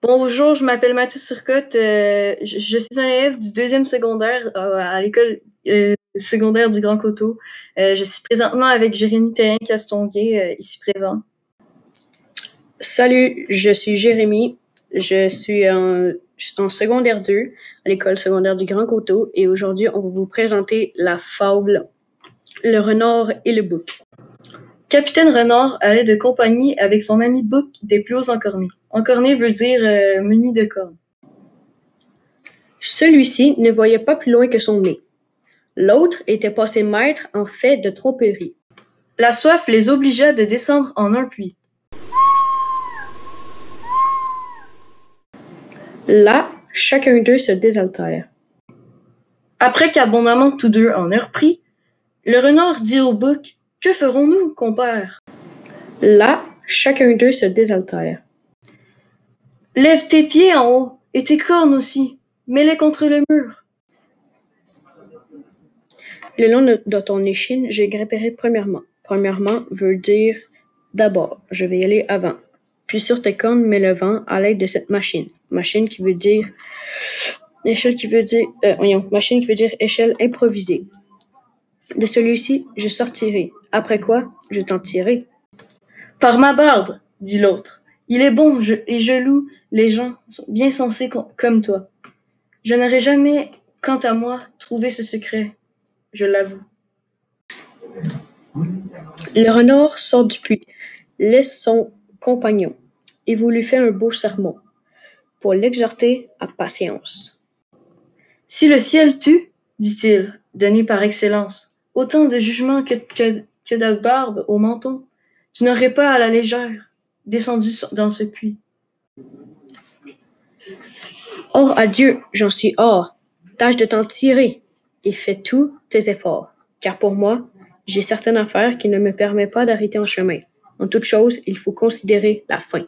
Bonjour, je m'appelle Mathis Turcotte. euh, je, suis un élève du deuxième secondaire euh, à l'école euh, secondaire du Grand Coteau. Euh, je suis présentement avec Jérémy Terrien-Castonguay, euh, ici présent. Salut, je suis Jérémy. Je suis en, en secondaire 2 à l'école secondaire du Grand Coteau et aujourd'hui, on va vous présenter la fable Le renard et le bouc. Capitaine Renard allait de compagnie avec son ami Bouc des plus hauts encornés. Encorné veut dire euh, muni de cornes. Celui-ci ne voyait pas plus loin que son nez. L'autre était passé maître en fait de tromperie. La soif les obligea de descendre en un puits. Là, chacun d'eux se désaltère. Après qu'abondamment tous deux en eurent pris, le renard dit au bouc Que ferons-nous, compère? Là, chacun d'eux se désaltère. Lève tes pieds en haut et tes cornes aussi, mets-les contre le mur. Le long de, de ton échine, je grimperai premièrement. Premièrement veut dire d'abord, je vais y aller avant. Puis sur tes cornes, mets le vent à l'aide de cette machine. Machine qui veut dire échelle qui veut dire euh, voyons, machine qui veut dire échelle improvisée. De celui-ci, je sortirai. Après quoi, je t'en tirerai. Par ma barbe, dit l'autre. Il est bon et je loue les gens bien sensés com- comme toi. Je n'aurais jamais, quant à moi, trouvé ce secret. Je l'avoue. Le renard sort du puits, laisse son compagnon et vous lui fait un beau sermon pour l'exhorter à patience. Si le ciel tue, dit-il, donné par excellence, autant de jugement que, de barbe au menton, tu n'aurais pas à la légère descendu dans ce puits. Or à Dieu, j'en suis hors. Tâche de t'en tirer et fais tous tes efforts. Car pour moi, j'ai certaines affaires qui ne me permettent pas d'arrêter en chemin. En toute chose, il faut considérer la fin.